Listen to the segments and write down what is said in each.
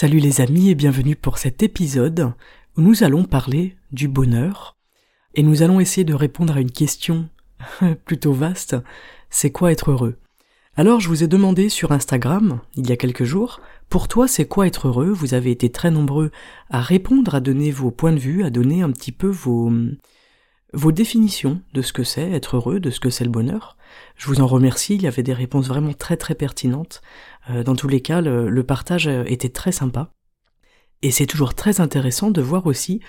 Salut les amis et bienvenue pour cet épisode où nous allons parler du bonheur. Et nous allons essayer de répondre à une question plutôt vaste, c'est quoi être heureux? Alors je vous ai demandé sur Instagram, il y a quelques jours, pour toi c'est quoi être heureux? Vous avez été très nombreux à répondre, à donner vos points de vue, à donner un petit peu vos, vos définitions de ce que c'est être heureux, de ce que c'est le bonheur. Je vous en remercie, il y avait des réponses vraiment très très pertinentes. Euh, dans tous les cas, le, partage euh, était très sympa. Et c'est toujours très intéressant de voir aussi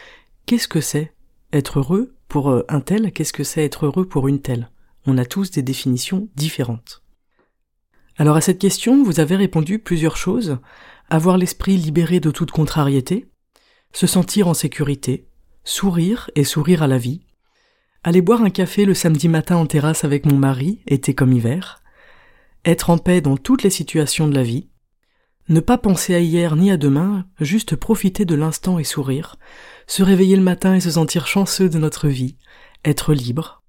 qu'est-ce que c'est être heureux pour euh, un tel, qu'est-ce que c'est être heureux pour une telle? On a tous des définitions différentes. Alors à cette question, vous avez répondu plusieurs choses. Avoir l'esprit libéré de toute contrariété, se sentir en sécurité, sourire et sourire à la vie, aller boire un café le samedi matin en terrasse avec mon mari, été comme hiver, être en paix dans toutes les situations de la vie, ne pas penser à hier ni à demain, juste profiter de l'instant et sourire, se réveiller le matin et se sentir chanceux de notre vie, être libre,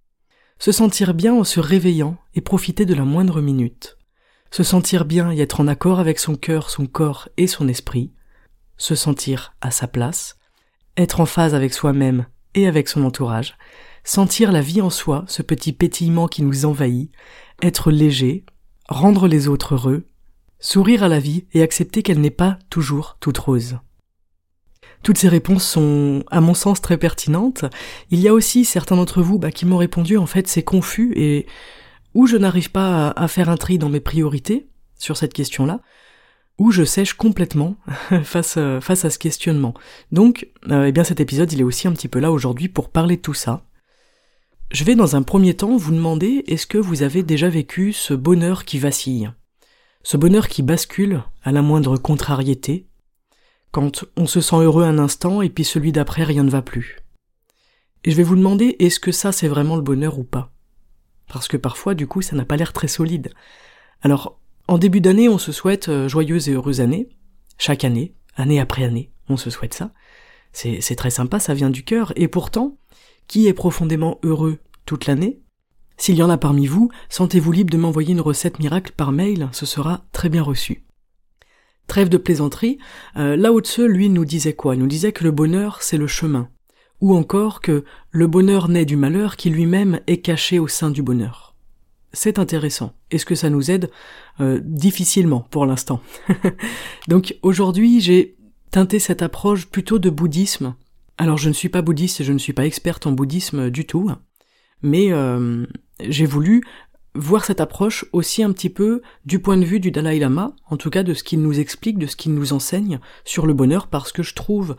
se sentir bien en se réveillant et profiter de la moindre minute, se sentir bien et être en accord avec son cœur, son corps et son esprit, se sentir à sa place, être en phase avec soi-même et avec son entourage, sentir la vie en soi, ce petit pétillement qui nous envahit, être léger, rendre les autres heureux, sourire à la vie et accepter qu'elle n'est pas toujours toute rose. Toutes ces réponses sont, à mon sens, très pertinentes. Il y a aussi certains d'entre vous bah, qui m'ont répondu en fait c'est confus et ou je n'arrive pas à, faire un tri dans mes priorités sur cette question-là, ou je sèche complètement face, face à ce questionnement. Donc, euh, eh bien cet épisode il est aussi un petit peu là aujourd'hui pour parler de tout ça, je vais dans un premier temps vous demander est-ce que vous avez déjà vécu ce bonheur qui vacille, ce bonheur qui bascule à la moindre contrariété, quand on se sent heureux un instant et puis celui d'après rien ne va plus. Et je vais vous demander est-ce que ça c'est vraiment le bonheur ou pas? Parce que parfois du coup ça n'a pas l'air très solide. Alors en début d'année on se souhaite euh, joyeuse et heureuse année, chaque année, année après année, on se souhaite ça. C'est très sympa, ça vient du cœur, et pourtant, qui est profondément heureux toute l'année S'il y en a parmi vous, sentez-vous libre de m'envoyer une recette miracle par mail, ce sera très bien reçu. Trêve de plaisanterie, euh, Lao Tse, lui, nous disait quoi? Il nous disait que le bonheur, c'est le chemin. Ou encore que le bonheur naît du malheur qui lui-même est caché au sein du bonheur. C'est intéressant. Est-ce que ça nous aide euh, Difficilement pour l'instant? Donc aujourd'hui, j'ai teinté cette approche plutôt de bouddhisme alors je ne suis pas bouddhiste et je ne suis pas experte en bouddhisme du tout, mais euh, j'ai voulu voir cette approche aussi un petit peu du point de vue du Dalai Lama, en tout cas de ce qu'il nous explique, de ce qu'il nous enseigne sur le bonheur, parce que je trouve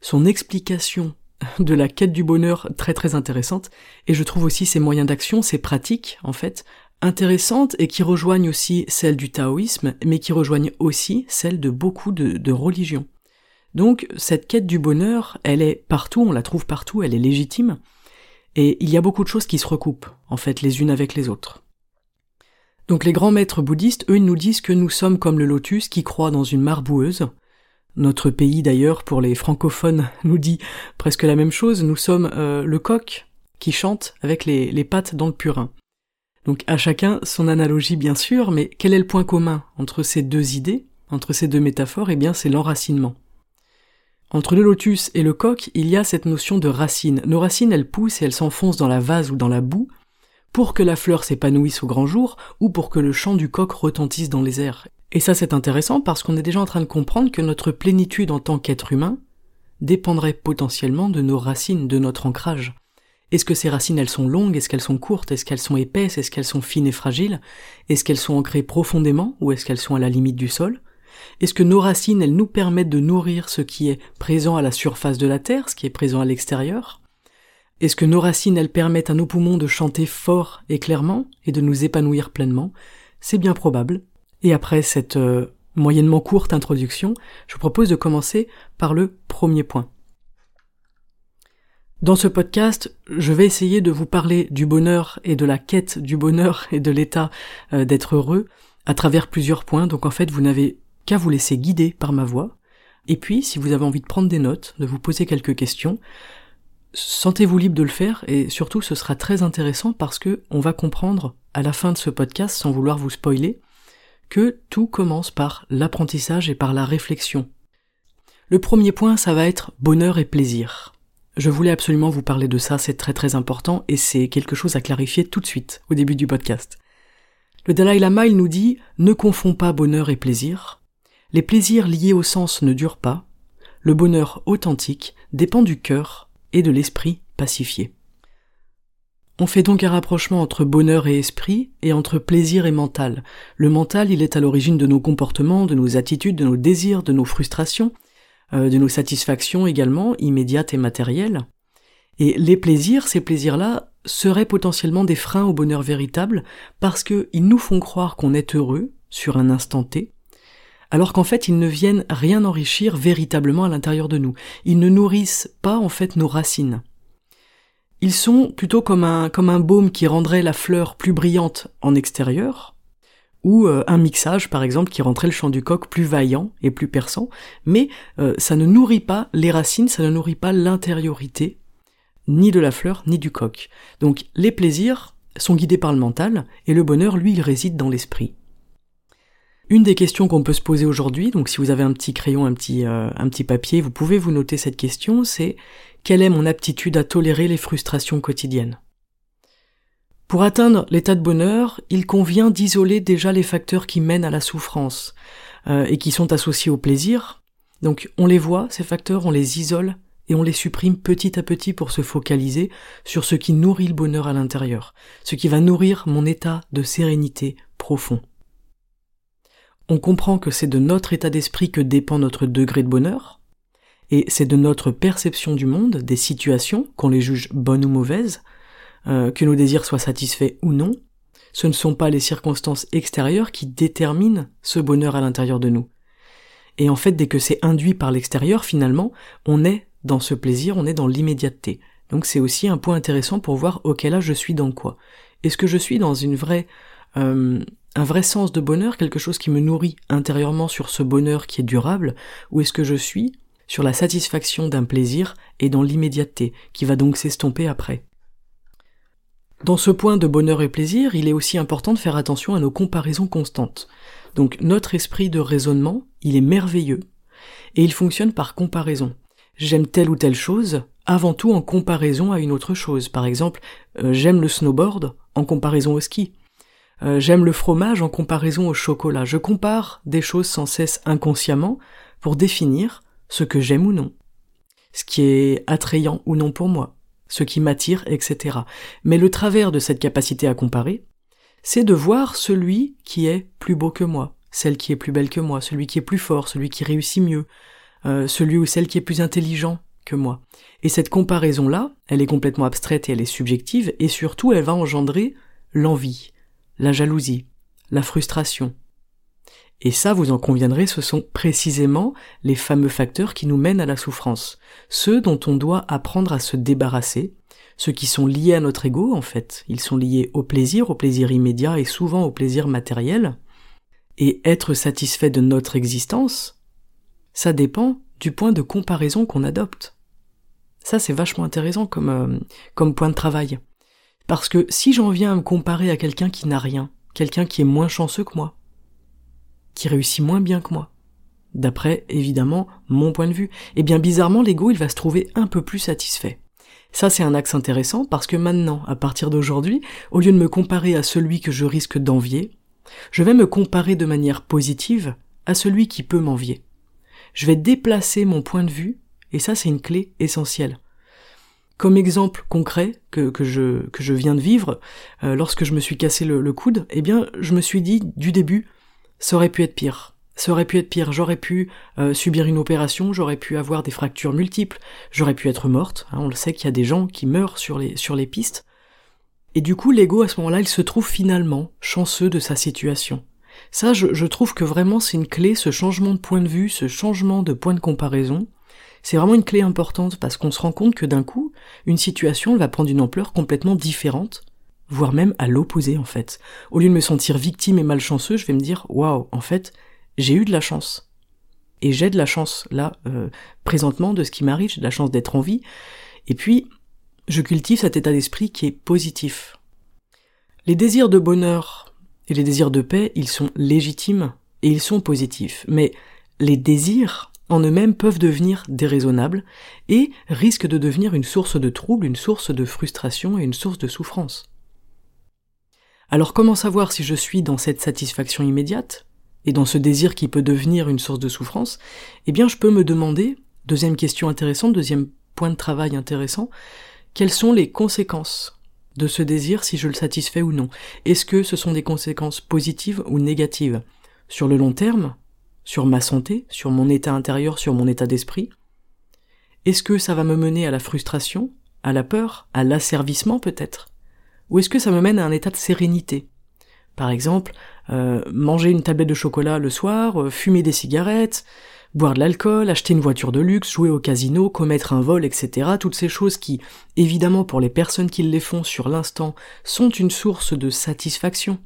son explication de la quête du bonheur très très intéressante, et je trouve aussi ses moyens d'action, ses pratiques, en fait, intéressantes et qui rejoignent aussi celles du taoïsme, mais qui rejoignent aussi celles de beaucoup de religions. Donc cette quête du bonheur, elle est partout, on la trouve partout, elle est légitime, et il y a beaucoup de choses qui se recoupent, en fait, les unes avec les autres. Donc les grands maîtres bouddhistes, eux, ils nous disent que nous sommes comme le lotus qui croît dans une mare boueuse. Notre pays, d'ailleurs, pour les francophones, nous dit presque la même chose, nous sommes euh, le coq qui chante avec les, les pattes dans le purin. Donc à chacun son analogie bien sûr, mais quel est le point commun entre ces deux idées, entre ces deux métaphores? Eh bien c'est l'enracinement. Entre le lotus et le coq, il y a cette notion de racine. Nos racines, elles poussent et elles s'enfoncent dans la vase ou dans la boue pour que la fleur s'épanouisse au grand jour ou pour que le chant du coq retentisse dans les airs. Et ça c'est intéressant parce qu'on est déjà en train de comprendre que notre plénitude en tant qu'être humain dépendrait potentiellement de nos racines, de notre ancrage. Est-ce que ces racines elles sont longues, est-ce qu'elles sont courtes, est-ce qu'elles sont épaisses, est-ce qu'elles sont fines et fragiles, est-ce qu'elles sont ancrées profondément ou est-ce qu'elles sont à la limite du sol? Est-ce que nos racines, elles nous permettent de nourrir ce qui est présent à la surface de la Terre, ce qui est présent à l'extérieur? Est-ce que nos racines, elles permettent à nos poumons de chanter fort et clairement et de nous épanouir pleinement? C'est bien probable. Et après cette euh, moyennement courte introduction, je vous propose de commencer par le premier point. Dans ce podcast, je vais essayer de vous parler du bonheur et de la quête du bonheur et de l'état euh, d'être heureux à travers plusieurs points. Donc en fait, vous n'avez qu'à vous laisser guider par ma voix. Et puis, si vous avez envie de prendre des notes, de vous poser quelques questions, sentez-vous libre de le faire et surtout ce sera très intéressant parce que on va comprendre à la fin de ce podcast, sans vouloir vous spoiler, que tout commence par l'apprentissage et par la réflexion. Le premier point, ça va être bonheur et plaisir. Je voulais absolument vous parler de ça, c'est très très important et c'est quelque chose à clarifier tout de suite au début du podcast. Le Dalai Lama, il nous dit ne confond pas bonheur et plaisir. Les plaisirs liés au sens ne durent pas. Le bonheur authentique dépend du cœur et de l'esprit pacifié. On fait donc un rapprochement entre bonheur et esprit et entre plaisir et mental. Le mental, il est à l'origine de nos comportements, de nos attitudes, de nos désirs, de nos frustrations, euh, de nos satisfactions également, immédiates et matérielles. Et les plaisirs, ces plaisirs-là, seraient potentiellement des freins au bonheur véritable parce qu'ils nous font croire qu'on est heureux sur un instant T, alors qu'en fait ils ne viennent rien enrichir véritablement à l'intérieur de nous. Ils ne nourrissent pas en fait nos racines. Ils sont plutôt comme un, comme un baume qui rendrait la fleur plus brillante en extérieur, ou euh, un mixage par exemple qui rendrait le chant du coq plus vaillant et plus perçant, mais euh, ça ne nourrit pas les racines, ça ne nourrit pas l'intériorité, ni de la fleur, ni du coq. Donc les plaisirs sont guidés par le mental, et le bonheur, lui, il réside dans l'esprit. Une des questions qu'on peut se poser aujourd'hui, donc si vous avez un petit crayon, un petit, euh, un petit papier, vous pouvez vous noter cette question, c'est quelle est mon aptitude à tolérer les frustrations quotidiennes? Pour atteindre l'état de bonheur, il convient d'isoler déjà les facteurs qui mènent à la souffrance euh, et qui sont associés au plaisir. Donc on les voit, ces facteurs, on les isole et on les supprime petit à petit pour se focaliser sur ce qui nourrit le bonheur à l'intérieur, ce qui va nourrir mon état de sérénité profond. On comprend que c'est de notre état d'esprit que dépend notre degré de bonheur, et c'est de notre perception du monde, des situations, qu'on les juge bonnes ou mauvaises, euh, que nos désirs soient satisfaits ou non, ce ne sont pas les circonstances extérieures qui déterminent ce bonheur à l'intérieur de nous. Et en fait, dès que c'est induit par l'extérieur, finalement, on est dans ce plaisir, on est dans l'immédiateté. Donc c'est aussi un point intéressant pour voir auquel âge je suis dans quoi? Est-ce que je suis dans une vraie, euh, un vrai sens de bonheur, quelque chose qui me nourrit intérieurement sur ce bonheur qui est durable, ou est-ce que je suis sur la satisfaction d'un plaisir et dans l'immédiateté, qui va donc s'estomper après? Dans ce point de bonheur et plaisir, il est aussi important de faire attention à nos comparaisons constantes. Donc notre esprit de raisonnement, il est merveilleux, et il fonctionne par comparaison. J'aime telle ou telle chose, avant tout en comparaison à une autre chose. Par exemple, euh, j'aime le snowboard en comparaison au ski. Euh, j'aime le fromage en comparaison au chocolat. Je compare des choses sans cesse inconsciemment pour définir ce que j'aime ou non, ce qui est attrayant ou non pour moi ce qui m'attire, etc. Mais le travers de cette capacité à comparer, c'est de voir celui qui est plus beau que moi, celle qui est plus belle que moi, celui qui est plus fort, celui qui réussit mieux, euh, celui ou celle qui est plus intelligent que moi. Et cette comparaison-là, elle est complètement abstraite et elle est subjective, et surtout elle va engendrer l'envie, la jalousie, la frustration, et ça, vous en conviendrez, ce sont précisément les fameux facteurs qui nous mènent à la souffrance, ceux dont on doit apprendre à se débarrasser, ceux qui sont liés à notre ego en fait, ils sont liés au plaisir, au plaisir immédiat et souvent au plaisir matériel, et être satisfait de notre existence, ça dépend du point de comparaison qu'on adopte. Ça c'est vachement intéressant comme, euh, comme point de travail. Parce que si j'en viens à me comparer à quelqu'un qui n'a rien, quelqu'un qui est moins chanceux que moi, qui réussit moins bien que moi. D'après, évidemment, mon point de vue. Eh bien bizarrement, l'ego, il va se trouver un peu plus satisfait. Ça, c'est un axe intéressant parce que maintenant, à partir d'aujourd'hui, au lieu de me comparer à celui que je risque d'envier, je vais me comparer de manière positive à celui qui peut m'envier. Je vais déplacer mon point de vue, et ça, c'est une clé essentielle. Comme exemple concret que, que, je, que je viens de vivre, euh, lorsque je me suis cassé le, coude, eh bien, je me suis dit du début, ça aurait pu être pire. Ça aurait pu être pire, j'aurais pu euh, subir une opération, j'aurais pu avoir des fractures multiples, j'aurais pu être morte, hein, on le sait qu'il y a des gens qui meurent sur les, sur les pistes. Et du coup, l'ego, à ce moment-là, il se trouve finalement chanceux de sa situation. Ça, je, je trouve que vraiment c'est une clé, ce changement de point de vue, ce changement de point de comparaison, c'est vraiment une clé importante parce qu'on se rend compte que d'un coup, une situation va prendre une ampleur complètement différente, voire même à l'opposé en fait. Au lieu de me sentir victime et malchanceux, je vais me dire waouh, en fait, j'ai eu de la chance. Et j'ai de la chance là, euh, présentement, de ce qui m'arrive, j'ai de la chance d'être en vie. Et puis, je cultive cet état d'esprit qui est positif. Les désirs de bonheur et les désirs de paix, ils sont légitimes et ils sont positifs. Mais les désirs en eux-mêmes peuvent devenir déraisonnables et risquent de devenir une source de trouble, une source de frustration et une source de souffrance. Alors comment savoir si je suis dans cette satisfaction immédiate et dans ce désir qui peut devenir une source de souffrance? Eh bien je peux me demander, deuxième question intéressante, deuxième point de travail intéressant, quelles sont les conséquences de ce désir si je le satisfais ou non? Est-ce que ce sont des conséquences positives ou négatives? Sur le long terme, sur ma santé, sur mon état intérieur, sur mon état d'esprit? Est-ce que ça va me mener à la frustration, à la peur, à l'asservissement peut-être? Ou est-ce que ça me mène à un état de sérénité? Par exemple, euh, manger une tablette de chocolat le soir, euh, fumer des cigarettes, boire de l'alcool, acheter une voiture de luxe, jouer au casino, commettre un vol, etc. Toutes ces choses qui, évidemment pour les personnes qui les font sur l'instant, sont une source de satisfaction,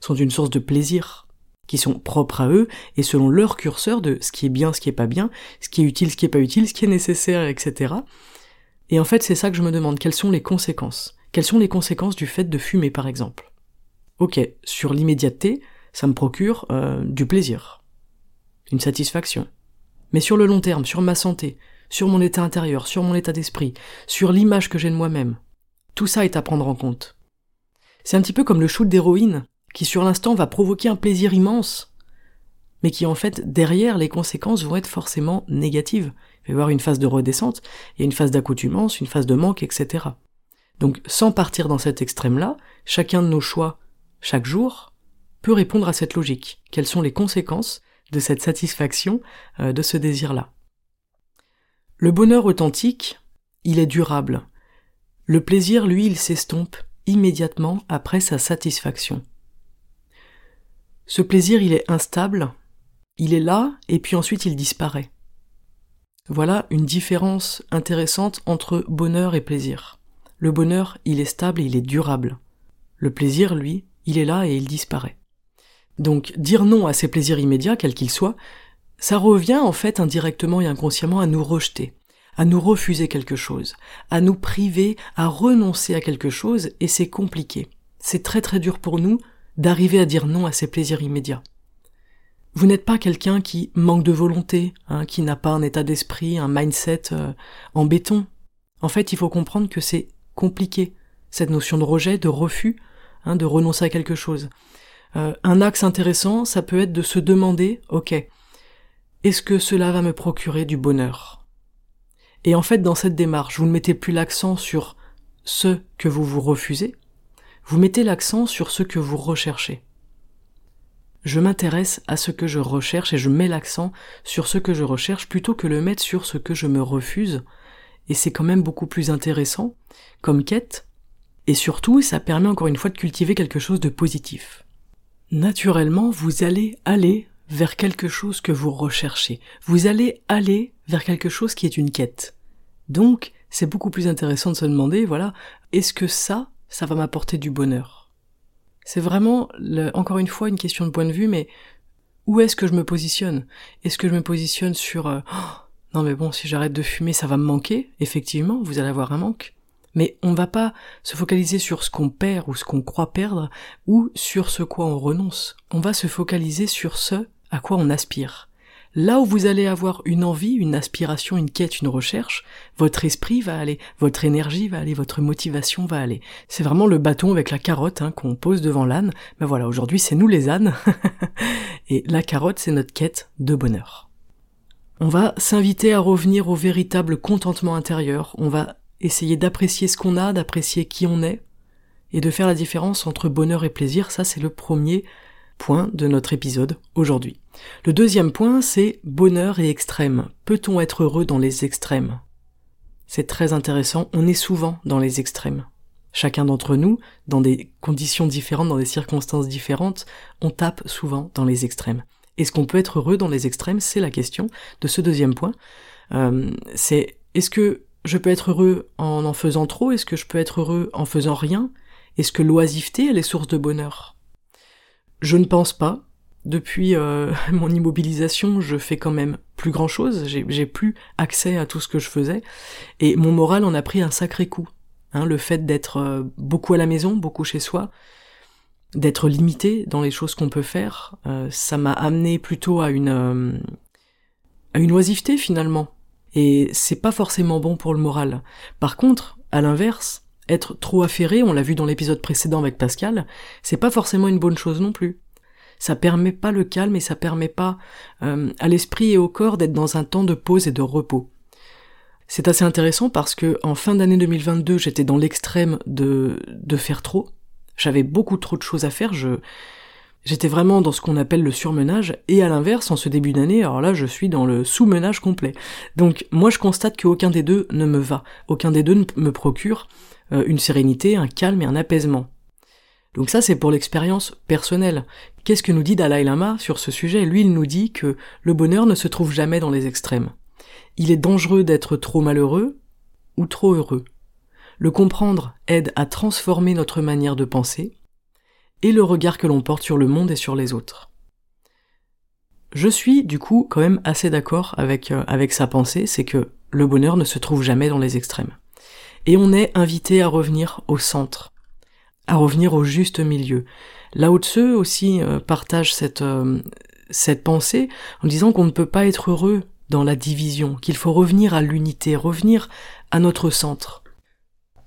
sont une source de plaisir, qui sont propres à eux et selon leur curseur de ce qui est bien, ce qui est pas bien, ce qui est utile, ce qui est pas utile, ce qui est nécessaire, etc. Et en fait, c'est ça que je me demande, quelles sont les conséquences? Quelles sont les conséquences du fait de fumer, par exemple? Ok, sur l'immédiateté, ça me procure euh, du plaisir, une satisfaction. Mais sur le long terme, sur ma santé, sur mon état intérieur, sur mon état d'esprit, sur l'image que j'ai de moi-même, tout ça est à prendre en compte. C'est un petit peu comme le shoot d'héroïne qui sur l'instant va provoquer un plaisir immense, mais qui en fait derrière les conséquences vont être forcément négatives. Il va y avoir une phase de redescente, et une phase d'accoutumance, une phase de manque, etc. Donc sans partir dans cet extrême-là, chacun de nos choix, chaque jour, peut répondre à cette logique. Quelles sont les conséquences de cette satisfaction, euh, de ce désir-là? Le bonheur authentique, il est durable. Le plaisir, lui, il s'estompe immédiatement après sa satisfaction. Ce plaisir, il est instable, il est là, et puis ensuite il disparaît. Voilà une différence intéressante entre bonheur et plaisir. Le bonheur, il est stable et il est durable. Le plaisir, lui, il est là et il disparaît. Donc dire non à ces plaisirs immédiats, quels qu'ils soient, ça revient en fait indirectement et inconsciemment à nous rejeter, à nous refuser quelque chose, à nous priver, à renoncer à quelque chose, et c'est compliqué. C'est très très dur pour nous d'arriver à dire non à ses plaisirs immédiats. Vous n'êtes pas quelqu'un qui manque de volonté, hein, qui n'a pas un état d'esprit, un mindset euh, en béton. En fait, il faut comprendre que c'est compliqué, cette notion de rejet, de refus, hein, de renoncer à quelque chose. Euh, un axe intéressant, ça peut être de se demander, ok, est-ce que cela va me procurer du bonheur? Et en fait, dans cette démarche, vous ne mettez plus l'accent sur ce que vous vous refusez, vous mettez l'accent sur ce que vous recherchez. Je m'intéresse à ce que je recherche et je mets l'accent sur ce que je recherche plutôt que le mettre sur ce que je me refuse, et c'est quand même beaucoup plus intéressant comme quête, et surtout ça permet encore une fois de cultiver quelque chose de positif. Naturellement, vous allez aller vers quelque chose que vous recherchez, vous allez aller vers quelque chose qui est une quête. Donc, c'est beaucoup plus intéressant de se demander, voilà, est-ce que ça, ça va m'apporter du bonheur. C'est vraiment, encore une fois, une question de point de vue, mais où est-ce que je me positionne? Est-ce que je me positionne sur euh, oh, non mais bon, si j'arrête de fumer, ça va me manquer? Effectivement, vous allez avoir un manque. Mais on va pas se focaliser sur ce qu'on perd ou ce qu'on croit perdre, ou sur ce quoi on renonce. On va se focaliser sur ce à quoi on aspire. Là où vous allez avoir une envie, une aspiration, une quête, une recherche, votre esprit va aller, votre énergie va aller, votre motivation va aller. C'est vraiment le bâton avec la carotte hein, qu'on pose devant l'âne. Mais voilà, aujourd'hui c'est nous les ânes. Et la carotte, c'est notre quête de bonheur. On va s'inviter à revenir au véritable contentement intérieur. On va essayer d'apprécier ce qu'on a, d'apprécier qui on est, et de faire la différence entre bonheur et plaisir. Ça, c'est le premier de notre épisode aujourd'hui. Le deuxième point, c'est bonheur et extrême. Peut-on être heureux dans les extrêmes? C'est très intéressant, on est souvent dans les extrêmes. Chacun d'entre nous, dans des conditions différentes, dans des circonstances différentes, on tape souvent dans les extrêmes. Est-ce qu'on peut être heureux dans les extrêmes? C'est la question de ce deuxième point. Euh, c'est est-ce que je peux être heureux en en faisant trop? Est-ce que je peux être heureux en faisant rien? Est-ce que l'oisiveté, elle est source de bonheur? Je ne pense pas. Depuis euh, mon immobilisation, je fais quand même plus grand chose. J'ai plus accès à tout ce que je faisais. Et mon moral en a pris un sacré coup. Hein, le fait d'être euh, beaucoup à la maison, beaucoup chez soi, d'être limité dans les choses qu'on peut faire, euh, ça m'a amené plutôt à une à une oisiveté finalement et c'est pas forcément bon pour le moral. Par contre, à l'inverse, être trop affairé, on l'a vu dans l'épisode précédent avec Pascal, c'est pas forcément une bonne chose non plus. Ça permet pas le calme et ça permet pas euh, à l'esprit et au corps d'être dans un temps de pause et de repos. C'est assez intéressant parce que en fin d'année 2022, j'étais dans l'extrême de de faire trop. J'avais beaucoup trop de choses à faire. J'étais vraiment dans ce qu'on appelle le surmenage, et à l'inverse, en ce début d'année, alors là, je suis dans le sous-menage complet. Donc, moi, je constate qu'aucun des deux ne me va. Aucun des deux ne me procure une sérénité, un calme et un apaisement. Donc ça, c'est pour l'expérience personnelle. Qu'est-ce que nous dit Dalai Lama sur ce sujet? Lui, il nous dit que le bonheur ne se trouve jamais dans les extrêmes. Il est dangereux d'être trop malheureux ou trop heureux. Le comprendre aide à transformer notre manière de penser, et le regard que l'on porte sur le monde et sur les autres. Je suis du coup quand même assez d'accord avec, euh, avec sa pensée, c'est que le bonheur ne se trouve jamais dans les extrêmes. Et on est invité à revenir au centre, à revenir au juste milieu. Lao Tzu aussi euh, partage cette, euh, cette pensée en disant qu'on ne peut pas être heureux dans la division, qu'il faut revenir à l'unité, revenir à notre centre.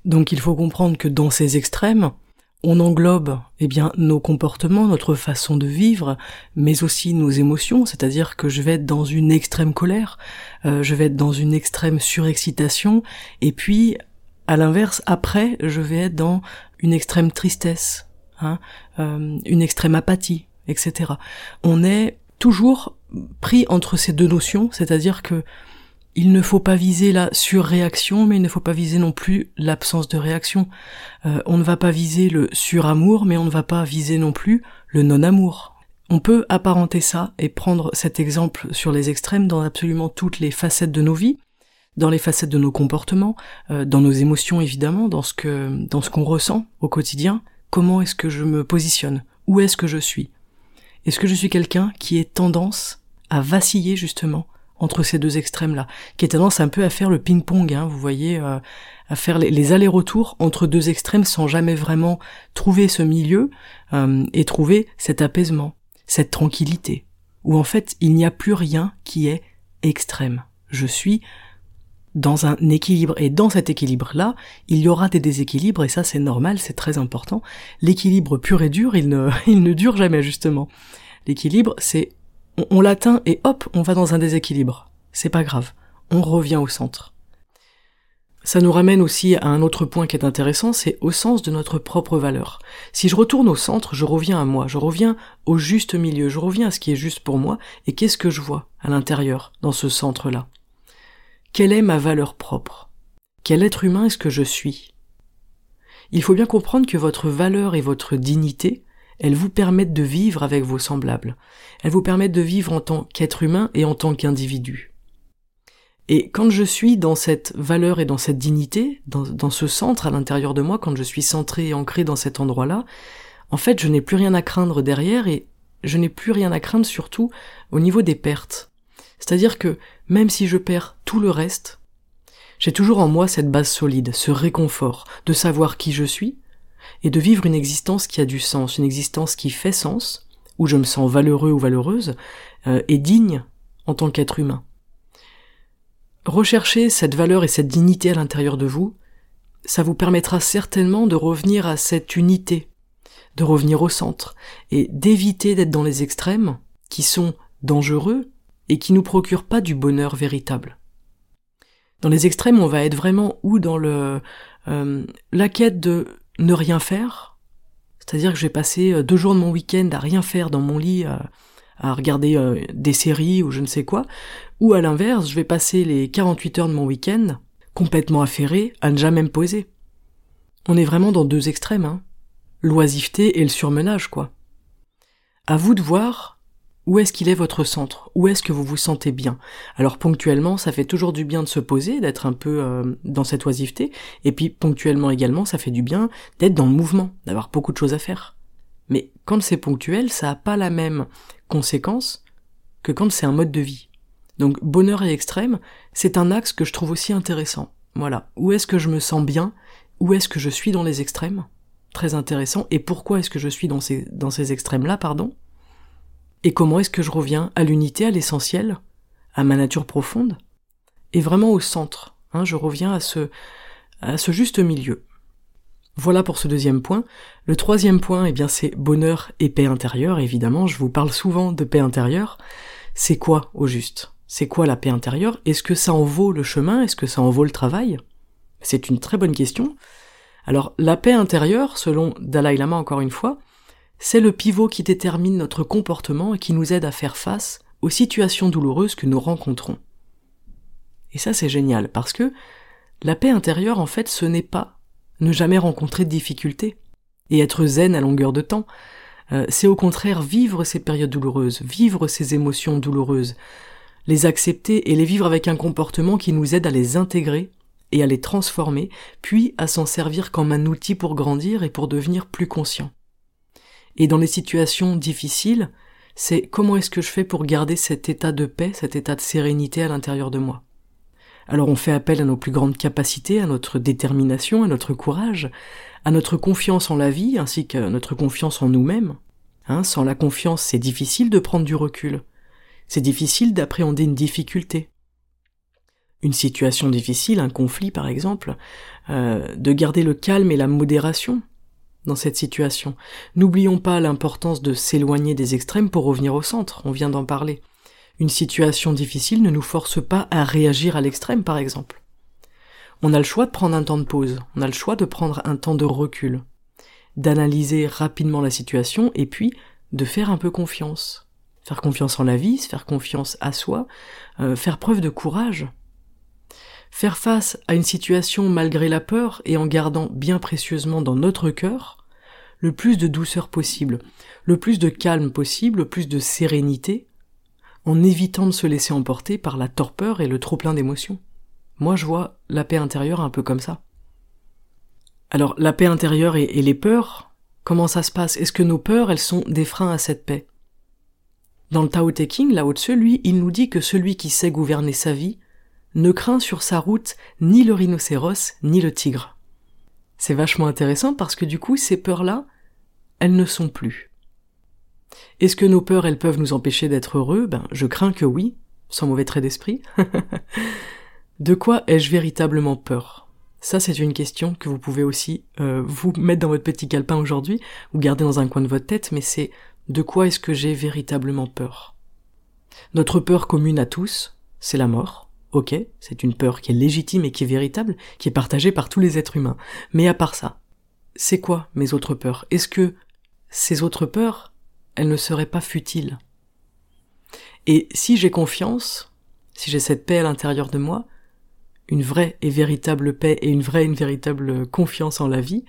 Donc il faut comprendre que dans ces extrêmes, on englobe eh bien nos comportements, notre façon de vivre, mais aussi nos émotions, c'est-à-dire que je vais être dans une extrême colère, euh, je vais être dans une extrême surexcitation, et puis à l'inverse, après, je vais être dans une extrême tristesse, hein, euh, une extrême apathie, etc. On est toujours pris entre ces deux notions, c'est-à-dire que il ne faut pas viser la surréaction, mais il ne faut pas viser non plus l'absence de réaction. Euh, on ne va pas viser le suramour, mais on ne va pas viser non plus le non-amour. On peut apparenter ça et prendre cet exemple sur les extrêmes dans absolument toutes les facettes de nos vies, dans les facettes de nos comportements, euh, dans nos émotions évidemment, dans ce que dans ce qu'on ressent au quotidien. Comment est-ce que je me positionne? Où est-ce que je suis? Est-ce que je suis quelqu'un qui est tendance à vaciller justement entre ces deux extrêmes-là, qui a tendance un peu à faire le ping-pong, hein, vous voyez, euh, à faire les, allers-retours entre deux extrêmes sans jamais vraiment trouver ce milieu euh, et trouver cet apaisement, cette tranquillité, où en fait il n'y a plus rien qui est extrême. Je suis dans un équilibre et dans cet équilibre-là, il y aura des déséquilibres et ça c'est normal, c'est très important. L'équilibre pur et dur, il ne, dure jamais justement. L'équilibre, c'est on, l'atteint et hop, on va dans un déséquilibre. C'est pas grave. On revient au centre. Ça nous ramène aussi à un autre point qui est intéressant, c'est au sens de notre propre valeur. Si je retourne au centre, je reviens à moi, je reviens au juste milieu, je reviens à ce qui est juste pour moi, et qu'est-ce que je vois à l'intérieur, dans ce centre-là? Quelle est ma valeur propre? Quel être humain est-ce que je suis? Il faut bien comprendre que votre valeur et votre dignité elles vous permettent de vivre avec vos semblables. Elles vous permettent de vivre en tant qu'être humain et en tant qu'individu. Et quand je suis dans cette valeur et dans cette dignité, dans, ce centre à l'intérieur de moi, quand je suis centré et ancré dans cet endroit-là, en fait, je n'ai plus rien à craindre derrière et je n'ai plus rien à craindre surtout au niveau des pertes. C'est-à-dire que même si je perds tout le reste, j'ai toujours en moi cette base solide, ce réconfort de savoir qui je suis, et de vivre une existence qui a du sens, une existence qui fait sens, où je me sens valeureux ou valeureuse, euh, et digne en tant qu'être humain. Rechercher cette valeur et cette dignité à l'intérieur de vous, ça vous permettra certainement de revenir à cette unité, de revenir au centre, et d'éviter d'être dans les extrêmes, qui sont dangereux et qui nous procurent pas du bonheur véritable. Dans les extrêmes, on va être vraiment ou dans le euh, la quête de ne rien faire, C'est-à-dire que je vais passer euh, deux jours de mon week-end à rien faire dans mon lit, à, à regarder euh, des séries ou je ne sais quoi, ou à l'inverse, je vais passer les 48 heures de mon week-end complètement affairé à ne jamais me poser. On est vraiment dans deux extrêmes, hein. L'oisiveté et le surmenage, quoi. À vous de voir où est-ce qu'il est votre centre? Où est-ce que vous vous sentez bien? Alors ponctuellement, ça fait toujours du bien de se poser, d'être un peu euh, dans cette oisiveté, et puis ponctuellement également, ça fait du bien d'être dans le mouvement, d'avoir beaucoup de choses à faire. Mais quand c'est ponctuel, ça n'a pas la même conséquence que quand c'est un mode de vie. Donc bonheur et extrême, c'est un axe que je trouve aussi intéressant. Voilà, où est-ce que je me sens bien? Où est-ce que je suis dans les extrêmes? Très intéressant. Et pourquoi est-ce que je suis dans ces, dans ces extrêmes-là, pardon? Et comment est-ce que je reviens à l'unité, à l'essentiel, à ma nature profonde, et vraiment au centre. Hein, je reviens à ce, juste milieu. Voilà pour ce deuxième point. Le troisième point, eh bien, c'est bonheur et paix intérieure. Évidemment, je vous parle souvent de paix intérieure. C'est quoi, au juste? C'est quoi la paix intérieure? Est-ce que ça en vaut le chemin? Est-ce que ça en vaut le travail? C'est une très bonne question. Alors, la paix intérieure, selon Dalai Lama encore une fois, c'est le pivot qui détermine notre comportement et qui nous aide à faire face aux situations douloureuses que nous rencontrons. Et ça c'est génial parce que la paix intérieure en fait ce n'est pas ne jamais rencontrer de difficultés et être zen à longueur de temps, euh, c'est au contraire vivre ces périodes douloureuses, vivre ces émotions douloureuses, les accepter et les vivre avec un comportement qui nous aide à les intégrer et à les transformer, puis à s'en servir comme un outil pour grandir et pour devenir plus conscient. Et dans les situations difficiles, c'est comment est-ce que je fais pour garder cet état de paix, cet état de sérénité à l'intérieur de moi? Alors on fait appel à nos plus grandes capacités, à notre détermination, à notre courage, à notre confiance en la vie, ainsi qu'à notre confiance en nous-mêmes. Hein, sans la confiance, c'est difficile de prendre du recul. C'est difficile d'appréhender une difficulté. Une situation difficile, un conflit par exemple, euh, de garder le calme et la modération, dans cette situation. N'oublions pas l'importance de s'éloigner des extrêmes pour revenir au centre, on vient d'en parler. Une situation difficile ne nous force pas à réagir à l'extrême, par exemple. On a le choix de prendre un temps de pause, on a le choix de prendre un temps de recul, d'analyser rapidement la situation et puis de faire un peu confiance. Faire confiance en la vie, faire confiance à soi, euh, faire preuve de courage, Faire face à une situation malgré la peur et en gardant bien précieusement dans notre cœur le plus de douceur possible, le plus de calme possible, le plus de sérénité, en évitant de se laisser emporter par la torpeur et le trop-plein d'émotions. Moi je vois la paix intérieure un peu comme ça. Alors la paix intérieure et, les peurs, comment ça se passe? Est-ce que nos peurs, elles sont des freins à cette paix? Dans le Tao Te King, là-haut de celui, il nous dit que celui qui sait gouverner sa vie ne craint sur sa route ni le rhinocéros ni le tigre. C'est vachement intéressant parce que du coup, ces peurs-là, elles ne sont plus. Est-ce que nos peurs, elles peuvent nous empêcher d'être heureux? Ben, je crains que oui, sans mauvais trait d'esprit. de quoi ai-je véritablement peur? Ça, c'est une question que vous pouvez aussi euh, vous mettre dans votre petit calepin aujourd'hui, ou garder dans un coin de votre tête, mais c'est de quoi est-ce que j'ai véritablement peur? Notre peur commune à tous, c'est la mort. Ok, c'est une peur qui est légitime et qui est véritable, qui est partagée par tous les êtres humains. Mais à part ça, c'est quoi mes autres peurs? Est-ce que ces autres peurs, elles ne seraient pas futiles? Et si j'ai confiance, si j'ai cette paix à l'intérieur de moi, une vraie et véritable paix et une vraie et une véritable confiance en la vie,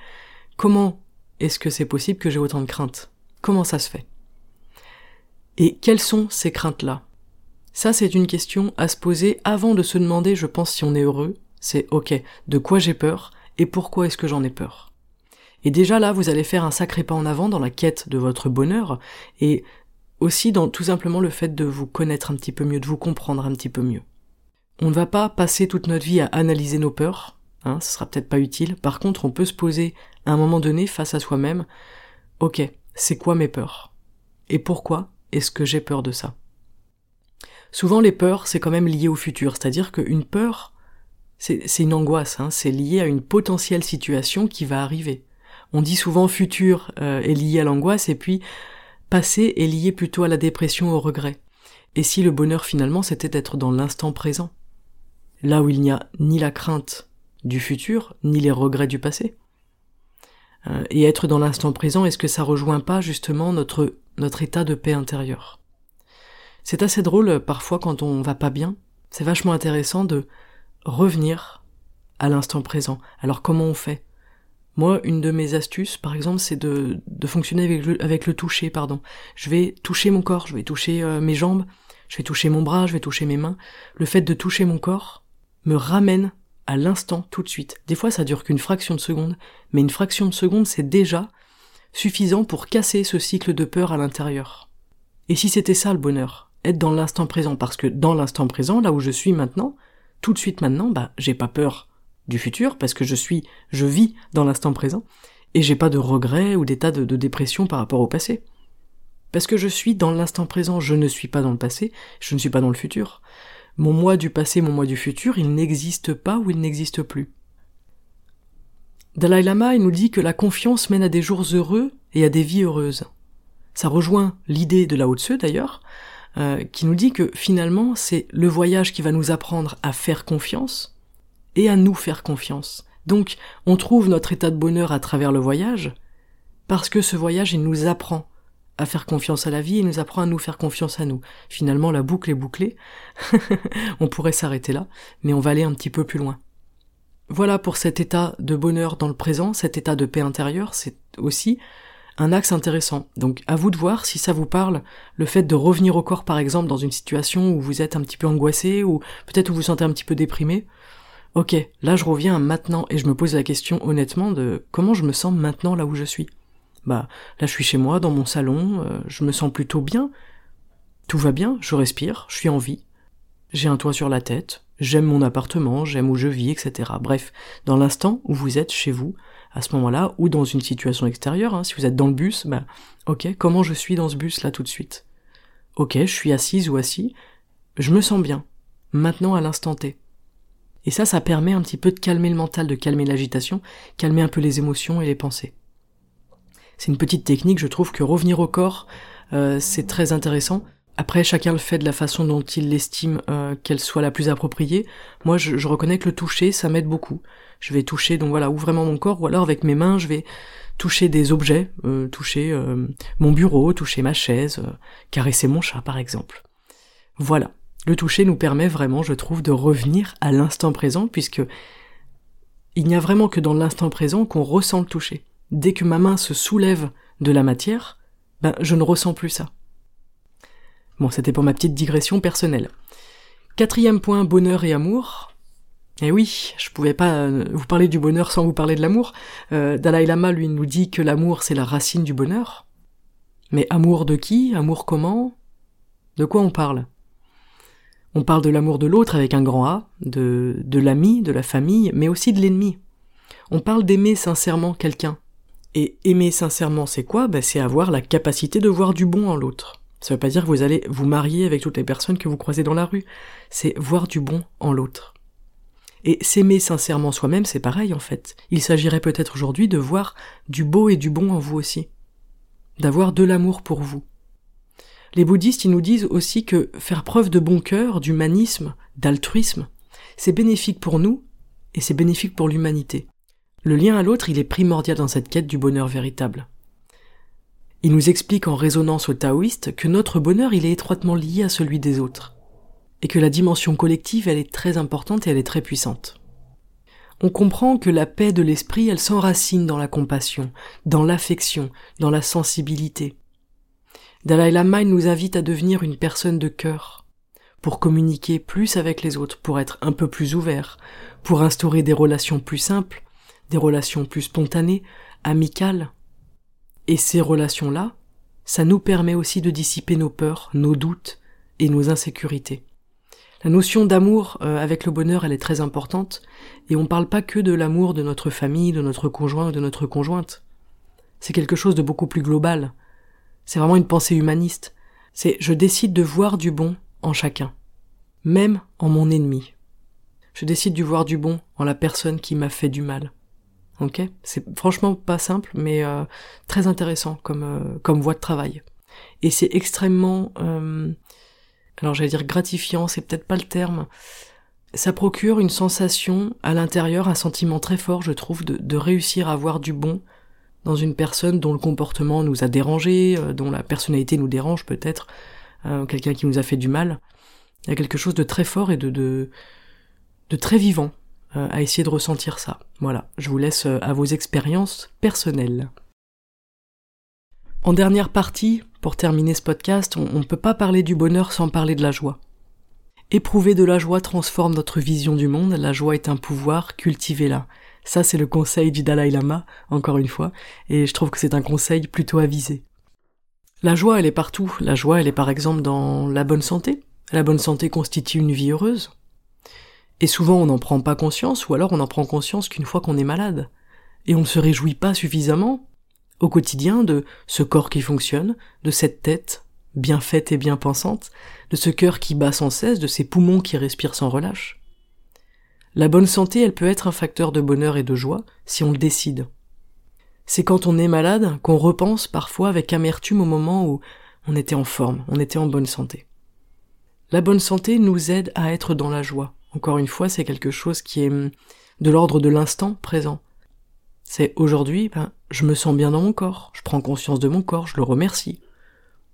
comment est-ce que c'est possible que j'ai autant de craintes? Comment ça se fait? Et quelles sont ces craintes-là? Ça, c'est une question à se poser avant de se demander, je pense, si on est heureux. C'est ok, de quoi j'ai peur et pourquoi est-ce que j'en ai peur? Et déjà là, vous allez faire un sacré pas en avant dans la quête de votre bonheur et aussi dans tout simplement le fait de vous connaître un petit peu mieux, de vous comprendre un petit peu mieux. On ne va pas passer toute notre vie à analyser nos peurs, hein, ce sera peut-être pas utile. Par contre, on peut se poser à un moment donné face à soi-même, ok, c'est quoi mes peurs? Et pourquoi est-ce que j'ai peur de ça? Souvent les peurs, c'est quand même lié au futur, c'est-à-dire qu'une peur, c'est une angoisse, hein, c'est lié à une potentielle situation qui va arriver. On dit souvent futur euh, est lié à l'angoisse et puis passé est lié plutôt à la dépression, au regret. Et si le bonheur finalement c'était d'être dans l'instant présent, là où il n'y a ni la crainte du futur, ni les regrets du passé. euh, et être dans l'instant présent, est-ce que ça rejoint pas justement notre, notre état de paix intérieure C'est assez drôle euh, parfois quand on va pas bien, c'est vachement intéressant de revenir à l'instant présent. Alors comment on fait? Moi, une de mes astuces, par exemple, c'est de, de fonctionner avec le, toucher, pardon. Je vais toucher mon corps, je vais toucher euh, mes jambes, je vais toucher mon bras, je vais toucher mes mains. Le fait de toucher mon corps me ramène à l'instant tout de suite. Des fois ça dure qu'une fraction de seconde, mais une fraction de seconde c'est déjà suffisant pour casser ce cycle de peur à l'intérieur. Et si c'était ça le bonheur, être dans l'instant présent, parce que dans l'instant présent, là où je suis maintenant, tout de suite maintenant, bah j'ai pas peur du futur, parce que je suis, je vis dans l'instant présent, et j'ai pas de regrets ou d'état de, dépression par rapport au passé. Parce que je suis dans l'instant présent, je ne suis pas dans le passé, je ne suis pas dans le futur. Mon moi du passé, mon moi du futur, il n'existe pas ou il n'existe plus. Dalai Lama, il nous dit que la confiance mène à des jours heureux et à des vies heureuses. Ça rejoint l'idée de la Haute d'ailleurs, euh, qui nous dit que finalement c'est le voyage qui va nous apprendre à faire confiance et à nous faire confiance. Donc on trouve notre état de bonheur à travers le voyage, parce que ce voyage il nous apprend à faire confiance à la vie et nous apprend à nous faire confiance à nous. Finalement, la boucle est bouclée. on pourrait s'arrêter là, mais on va aller un petit peu plus loin. Voilà pour cet état de bonheur dans le présent, cet état de paix intérieure, c'est aussi un axe intéressant. Donc à vous de voir si ça vous parle, le fait de revenir au corps par exemple dans une situation où vous êtes un petit peu angoissé ou peut-être où vous sentez un petit peu déprimé. Ok, là je reviens maintenant et je me pose la question honnêtement de comment je me sens maintenant là où je suis. Bah là je suis chez moi, dans mon salon, euh, je me sens plutôt bien. Tout va bien, je respire, je suis en vie. J'ai un toit sur la tête, j'aime mon appartement, j'aime où je vis, etc. Bref, dans l'instant où vous êtes chez vous, à ce moment-là, ou dans une situation extérieure, hein, si vous êtes dans le bus, bah ok, comment je suis dans ce bus là tout de suite? Ok, je suis assise ou assis, je me sens bien, maintenant à l'instant T. Et ça, ça permet un petit peu de calmer le mental, de calmer l'agitation, calmer un peu les émotions et les pensées c'est une petite technique, je trouve que revenir au corps, euh, c'est très intéressant. Après, chacun le fait de la façon dont il l'estime euh, qu'elle soit la plus appropriée. Moi, je, reconnais que le toucher, ça m'aide beaucoup. Je vais toucher, donc voilà, ou vraiment mon corps, ou alors avec mes mains, je vais toucher des objets, euh, toucher mon bureau, toucher ma chaise, caresser mon chat, par exemple. Voilà. Le toucher nous permet vraiment, je trouve, de revenir à l'instant présent, puisque il n'y a vraiment que dans l'instant présent qu'on ressent le toucher dès que ma main se soulève de la matière, ben je ne ressens plus ça. Bon, c'était pour ma petite digression personnelle. Quatrième point, bonheur et amour. Eh oui, je pouvais pas euh, vous parler du bonheur sans vous parler de l'amour. Euh, Dalai Lama, lui, nous dit que l'amour, c'est la racine du bonheur. Mais amour de qui? Amour comment? De quoi on parle? On parle de l'amour de l'autre avec un grand A, de, de l'ami, de la famille, mais aussi de l'ennemi. On parle d'aimer sincèrement quelqu'un, et aimer sincèrement, c'est quoi? Ben, C'est avoir la capacité de voir du bon en l'autre. Ça veut pas dire que vous allez vous marier avec toutes les personnes que vous croisez dans la rue. C'est voir du bon en l'autre. Et s'aimer sincèrement soi-même, c'est pareil en fait. Il s'agirait peut-être aujourd'hui de voir du beau et du bon en vous aussi. D'avoir de l'amour pour vous. Les bouddhistes, ils nous disent aussi que faire preuve de bon cœur, d'humanisme, d'altruisme, c'est bénéfique pour nous et c'est bénéfique pour l'humanité. Le lien à l'autre, il est primordial dans cette quête du bonheur véritable. Il nous explique en résonance au taoïste que notre bonheur, il est étroitement lié à celui des autres. Et que la dimension collective, elle est très importante et elle est très puissante. On comprend que la paix de l'esprit, elle s'enracine dans la compassion, dans l'affection, dans la sensibilité. Dalai Lama nous invite à devenir une personne de cœur, pour communiquer plus avec les autres, pour être un peu plus ouvert, pour instaurer des relations plus simples, des relations plus spontanées, amicales. Et ces relations-là, ça nous permet aussi de dissiper nos peurs, nos doutes et nos insécurités. La notion d'amour euh, avec le bonheur, elle est très importante, et on ne parle pas que de l'amour de notre famille, de notre conjoint ou de notre conjointe. C'est quelque chose de beaucoup plus global. C'est vraiment une pensée humaniste. C'est je décide de voir du bon en chacun, même en mon ennemi. Je décide de voir du bon en la personne qui m'a fait du mal. Ok, c'est franchement pas simple, mais euh, très intéressant comme euh, comme voie de travail. Et c'est extrêmement, euh, alors j'allais dire gratifiant, c'est peut-être pas le terme. Ça procure une sensation à l'intérieur, un sentiment très fort, je trouve, de, de réussir à avoir du bon dans une personne dont le comportement nous a dérangé, euh, dont la personnalité nous dérange peut-être, euh, quelqu'un qui nous a fait du mal. Il y a quelque chose de très fort et de, de, de très vivant euh, à essayer de ressentir ça. Voilà, je vous laisse à vos expériences personnelles. En dernière partie, pour terminer ce podcast, on ne peut pas parler du bonheur sans parler de la joie. Éprouver de la joie transforme notre vision du monde, la joie est un pouvoir, cultivez-la. Ça c'est le conseil du Dalai Lama, encore une fois, et je trouve que c'est un conseil plutôt avisé. La joie elle est partout, la joie elle est par exemple dans la bonne santé. La bonne santé constitue une vie heureuse. Et souvent on n'en prend pas conscience, ou alors on en prend conscience qu'une fois qu'on est malade. Et on ne se réjouit pas suffisamment au quotidien de ce corps qui fonctionne, de cette tête bien faite et bien pensante, de ce cœur qui bat sans cesse, de ces poumons qui respirent sans relâche. La bonne santé, elle peut être un facteur de bonheur et de joie si on le décide. C'est quand on est malade qu'on repense parfois avec amertume au moment où on était en forme, on était en bonne santé. La bonne santé nous aide à être dans la joie. Encore une fois, c'est quelque chose qui est hum, de l'ordre de l'instant présent. C'est aujourd'hui, ben, je me sens bien dans mon corps, je prends conscience de mon corps, je le remercie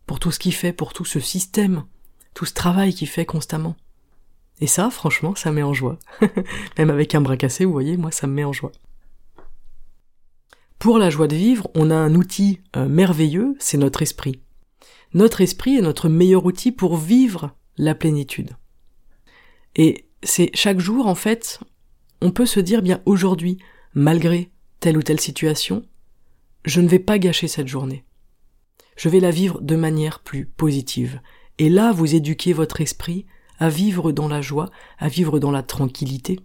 pour tout ce qu'il fait, pour tout ce système, tout ce travail qu'il fait constamment. Et ça, franchement, ça met en joie. Même avec un bras cassé, vous voyez, moi, ça me met en joie. Pour la joie de vivre, on a un outil euh, merveilleux, c'est notre esprit. Notre esprit est notre meilleur outil pour vivre la plénitude. Et c'est chaque jour, en fait, on peut se dire, bien aujourd'hui, malgré telle ou telle situation, je ne vais pas gâcher cette journée je vais la vivre de manière plus positive. Et là, vous éduquez votre esprit à vivre dans la joie, à vivre dans la tranquillité.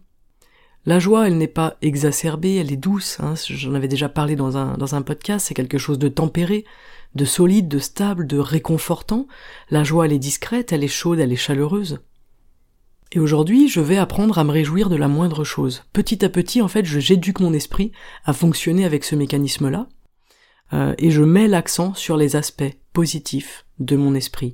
La joie, elle n'est pas exacerbée, elle est douce, hein. j'en avais déjà parlé dans un, dans un podcast, c'est quelque chose de tempéré, de solide, de stable, de réconfortant. La joie, elle est discrète, elle est chaude, elle est chaleureuse. Et aujourd'hui, je vais apprendre à me réjouir de la moindre chose. Petit à petit, en fait, j'éduque mon esprit à fonctionner avec ce mécanisme-là, euh, et je mets l'accent sur les aspects positifs de mon esprit.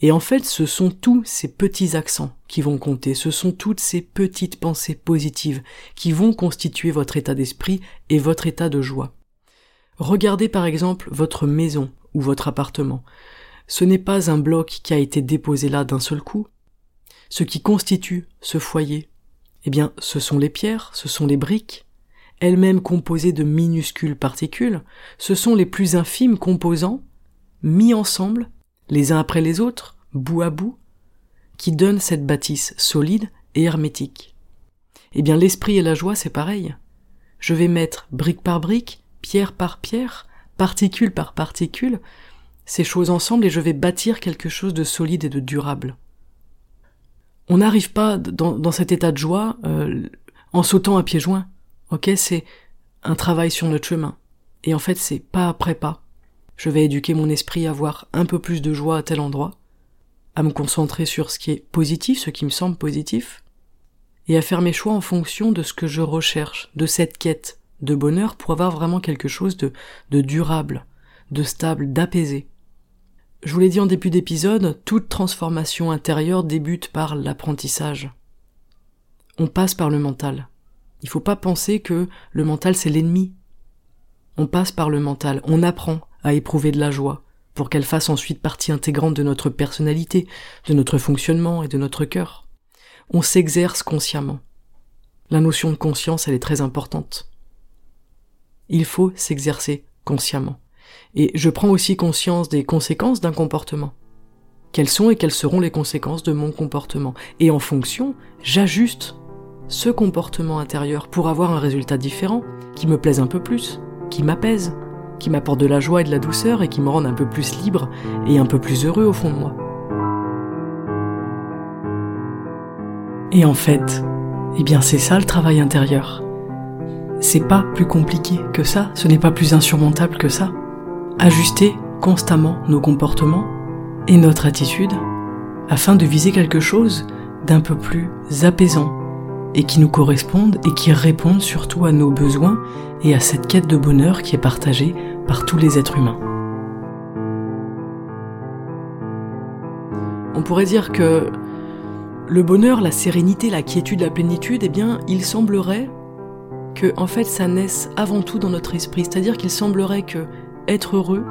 Et en fait, ce sont tous ces petits accents qui vont compter, ce sont toutes ces petites pensées positives qui vont constituer votre état d'esprit et votre état de joie. Regardez par exemple votre maison ou votre appartement. Ce n'est pas un bloc qui a été déposé là d'un seul coup. Ce qui constitue ce foyer, eh bien, ce sont les pierres, ce sont les briques, elles-mêmes composées de minuscules particules, ce sont les plus infimes composants, mis ensemble, les uns après les autres, bout à bout, qui donnent cette bâtisse solide et hermétique. Eh bien l'esprit et la joie c'est pareil. Je vais mettre brique par brique, pierre par pierre, particule par particule, ces choses ensemble et je vais bâtir quelque chose de solide et de durable. On n'arrive pas dans, cet état de joie euh, en sautant à pieds joints. Ok, c'est un travail sur notre chemin. Et en fait, c'est pas après pas. Je vais éduquer mon esprit à avoir un peu plus de joie à tel endroit, à me concentrer sur ce qui est positif, ce qui me semble positif, et à faire mes choix en fonction de ce que je recherche, de cette quête de bonheur pour avoir vraiment quelque chose de, de durable, de stable, d'apaisé. Je vous l'ai dit en début d'épisode, toute transformation intérieure débute par l'apprentissage. On passe par le mental. Il faut pas penser que le mental c'est l'ennemi. On passe par le mental, on apprend à éprouver de la joie pour qu'elle fasse ensuite partie intégrante de notre personnalité, de notre fonctionnement et de notre cœur. On s'exerce consciemment. La notion de conscience, elle est très importante. Il faut s'exercer consciemment. Et je prends aussi conscience des conséquences d'un comportement. Quelles sont et quelles seront les conséquences de mon comportement Et en fonction, j'ajuste ce comportement intérieur pour avoir un résultat différent, qui me plaise un peu plus, qui m'apaise, qui m'apporte de la joie et de la douceur et qui me rende un peu plus libre et un peu plus heureux au fond de moi. Et en fait, eh bien c'est ça le travail intérieur. C'est pas plus compliqué que ça, ce n'est pas plus insurmontable que ça. Ajuster constamment nos comportements et notre attitude afin de viser quelque chose d'un peu plus apaisant, et qui nous correspondent et qui répondent surtout à nos besoins et à cette quête de bonheur qui est partagée par tous les êtres humains. On pourrait dire que le bonheur, la sérénité, la quiétude, la plénitude, eh bien, il semblerait que en fait ça naisse avant tout dans notre esprit, c'est-à-dire qu'il semblerait que être heureux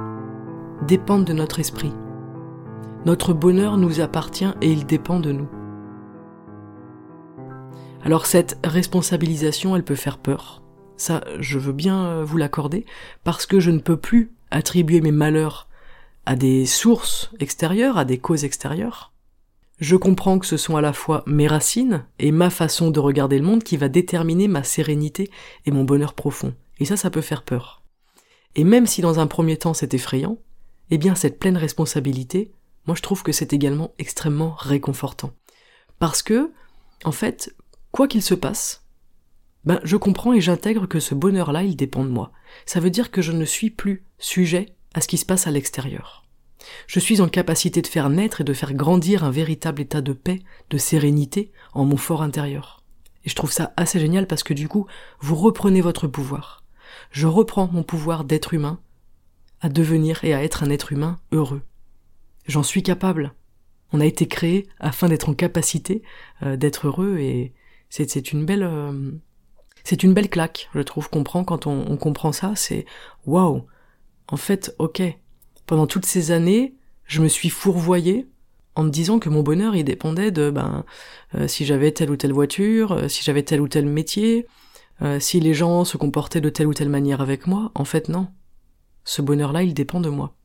dépende de notre esprit. Notre bonheur nous appartient et il dépend de nous. Alors cette responsabilisation, elle peut faire peur. Ça, je veux bien euh, vous l'accorder, parce que je ne peux plus attribuer mes malheurs à des sources extérieures, à des causes extérieures. Je comprends que ce sont à la fois mes racines et ma façon de regarder le monde qui va déterminer ma sérénité et mon bonheur profond. Et ça, ça peut faire peur. Et même si dans un premier temps c'est effrayant, eh bien cette pleine responsabilité, moi je trouve que c'est également extrêmement réconfortant. Parce que, en fait, quoi qu'il se passe, ben je comprends et j'intègre que ce bonheur-là, il dépend de moi. Ça veut dire que je ne suis plus sujet à ce qui se passe à l'extérieur. Je suis en capacité de faire naître et de faire grandir un véritable état de paix, de sérénité en mon fort intérieur. Et je trouve ça assez génial parce que du coup, vous reprenez votre pouvoir. Je reprends mon pouvoir d'être humain à devenir et à être un être humain heureux. J'en suis capable. On a été créé afin d'être en capacité euh, d'être heureux et c'est une belle euh, c'est une belle claque, je trouve, qu'on prend quand on, comprend ça. C'est waouh. En fait, ok. Pendant toutes ces années, je me suis fourvoyé en me disant que mon bonheur dépendait de ben euh, si j'avais telle ou telle voiture, si j'avais tel ou tel métier, si les gens se comportaient de telle ou telle manière avec moi. En fait, non. Ce bonheur-là, il dépend de moi.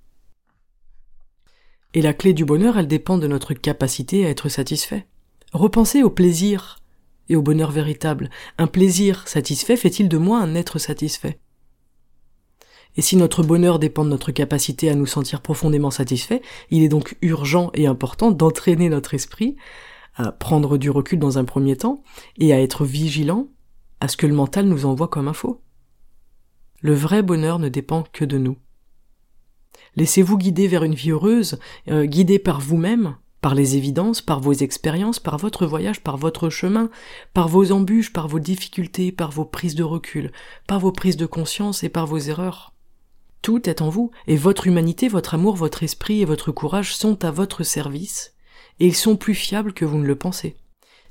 Et la clé du bonheur, elle dépend de notre capacité à être satisfait. Repensez au plaisir et au bonheur véritable. Un plaisir satisfait fait-il de moi un être satisfait? Et si notre bonheur dépend de notre capacité à nous sentir profondément satisfaits, il est donc urgent et important d'entraîner notre esprit à prendre du recul dans un premier temps et à être vigilant à ce que le mental nous envoie comme info. Le vrai bonheur ne dépend que de nous. Laissez-vous guider vers une vie heureuse, euh, guidée par vous-même, par les évidences, par vos expériences, par votre voyage, par votre chemin, par vos embûches, par vos difficultés, par vos prises de recul, par vos prises de conscience et par vos erreurs. Tout est en vous, et votre humanité, votre amour, votre esprit et votre courage sont à votre service, et ils sont plus fiables que vous ne le pensez.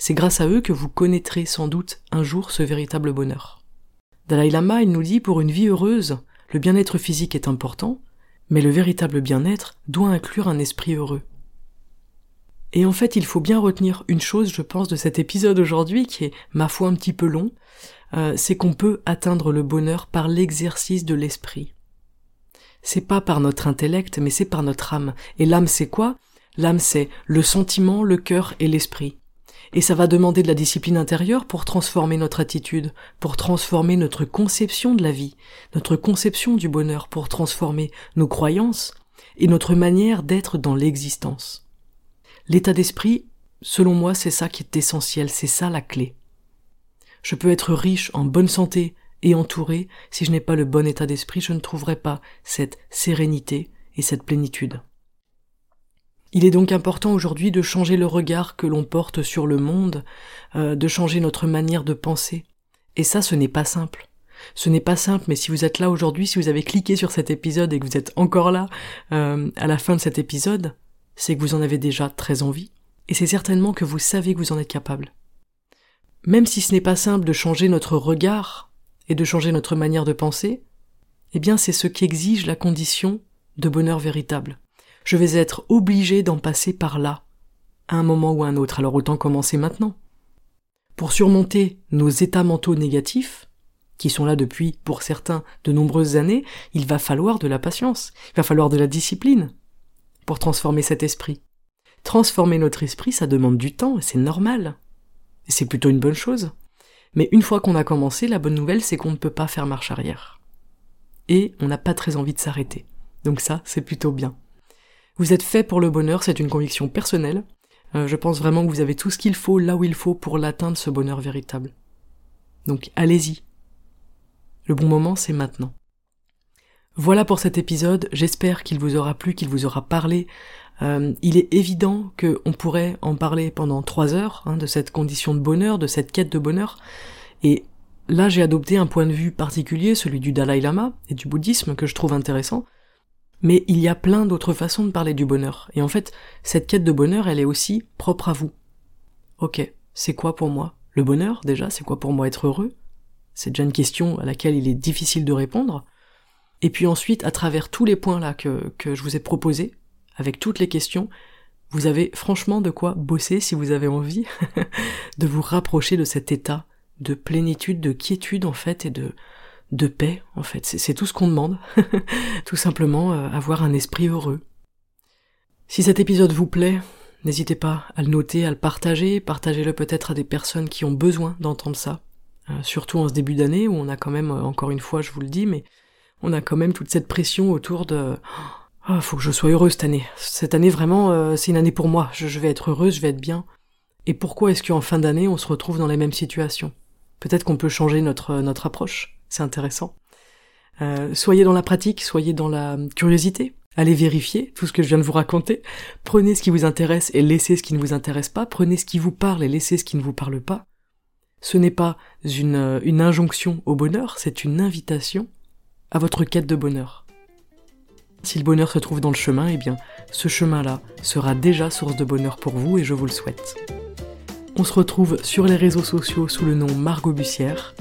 C'est grâce à eux que vous connaîtrez sans doute un jour ce véritable bonheur. Dalai Lama, il nous dit, pour une vie heureuse, le bien-être physique est important, mais le véritable bien-être doit inclure un esprit heureux. Et en fait, il faut bien retenir une chose, je pense, de cet épisode aujourd'hui, qui est, ma foi, un petit peu long, euh, c'est qu'on peut atteindre le bonheur par l'exercice de l'esprit. C'est pas par notre intellect, mais c'est par notre âme. Et l'âme, c'est quoi? L'âme, c'est le sentiment, le cœur et l'esprit. Et ça va demander de la discipline intérieure pour transformer notre attitude, pour transformer notre conception de la vie, notre conception du bonheur, pour transformer nos croyances et notre manière d'être dans l'existence. L'état d'esprit, selon moi, c'est ça qui est essentiel, c'est ça la clé. Je peux être riche, en bonne santé et entouré, si je n'ai pas le bon état d'esprit, je ne trouverai pas cette sérénité et cette plénitude. Il est donc important aujourd'hui de changer le regard que l'on porte sur le monde, euh, de changer notre manière de penser. Et ça, ce n'est pas simple. Ce n'est pas simple, mais si vous êtes là aujourd'hui, si vous avez cliqué sur cet épisode et que vous êtes encore là euh, à la fin de cet épisode, c'est que vous en avez déjà très envie, et c'est certainement que vous savez que vous en êtes capable. Même si ce n'est pas simple de changer notre regard et de changer notre manière de penser, eh bien c'est ce qui exige la condition de bonheur véritable je vais être obligé d'en passer par là, à un moment ou à un autre, alors autant commencer maintenant. Pour surmonter nos états mentaux négatifs, qui sont là depuis, pour certains, de nombreuses années, il va falloir de la patience, il va falloir de la discipline pour transformer cet esprit. Transformer notre esprit, ça demande du temps, et c'est normal. C'est plutôt une bonne chose. Mais une fois qu'on a commencé, la bonne nouvelle, c'est qu'on ne peut pas faire marche arrière. Et on n'a pas très envie de s'arrêter. Donc ça, c'est plutôt bien. Vous êtes fait pour le bonheur, c'est une conviction personnelle. Euh, je pense vraiment que vous avez tout ce qu'il faut là où il faut pour l'atteindre ce bonheur véritable. Donc allez-y. Le bon moment, c'est maintenant. Voilà pour cet épisode, j'espère qu'il vous aura plu, qu'il vous aura parlé. Euh, il est évident qu'on pourrait en parler pendant trois heures hein, de cette condition de bonheur, de cette quête de bonheur. Et là, j'ai adopté un point de vue particulier, celui du Dalai Lama et du bouddhisme, que je trouve intéressant. Mais il y a plein d'autres façons de parler du bonheur. Et en fait, cette quête de bonheur, elle est aussi propre à vous. Ok, c'est quoi pour moi Le bonheur, déjà, c'est quoi pour moi être heureux? C'est déjà une question à laquelle il est difficile de répondre. Et puis ensuite, à travers tous les points là que, que je vous ai proposés, avec toutes les questions, vous avez franchement de quoi bosser si vous avez envie de vous rapprocher de cet état de plénitude, de quiétude en fait et de, de paix en fait. C'est tout ce qu'on demande. tout simplement euh, avoir un esprit heureux. Si cet épisode vous plaît, n'hésitez pas à le noter, à le partager, partagez-le peut-être à des personnes qui ont besoin d'entendre ça. Euh, surtout en ce début d'année où on a quand même, euh, encore une fois je vous le dis, mais on a quand même toute cette pression autour de oh, faut que je sois heureux cette année. Cette année vraiment c'est une année pour moi, je, vais être heureuse, je vais être bien. Et pourquoi est-ce qu'en fin d'année on se retrouve dans les mêmes situations? Peut-être qu'on peut changer notre, notre approche, c'est intéressant. Euh, soyez dans la pratique, soyez dans la curiosité, allez vérifier tout ce que je viens de vous raconter, prenez ce qui vous intéresse et laissez ce qui ne vous intéresse pas, prenez ce qui vous parle et laissez ce qui ne vous parle pas. Ce n'est pas une, une injonction au bonheur, c'est une invitation à votre quête de bonheur. Si le bonheur se trouve dans le chemin, eh bien, ce chemin-là sera déjà source de bonheur pour vous et je vous le souhaite. On se retrouve sur les réseaux sociaux sous le nom Margot Bussière.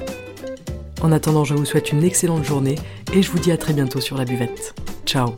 En attendant, je vous souhaite une excellente journée et je vous dis à très bientôt sur la buvette. Ciao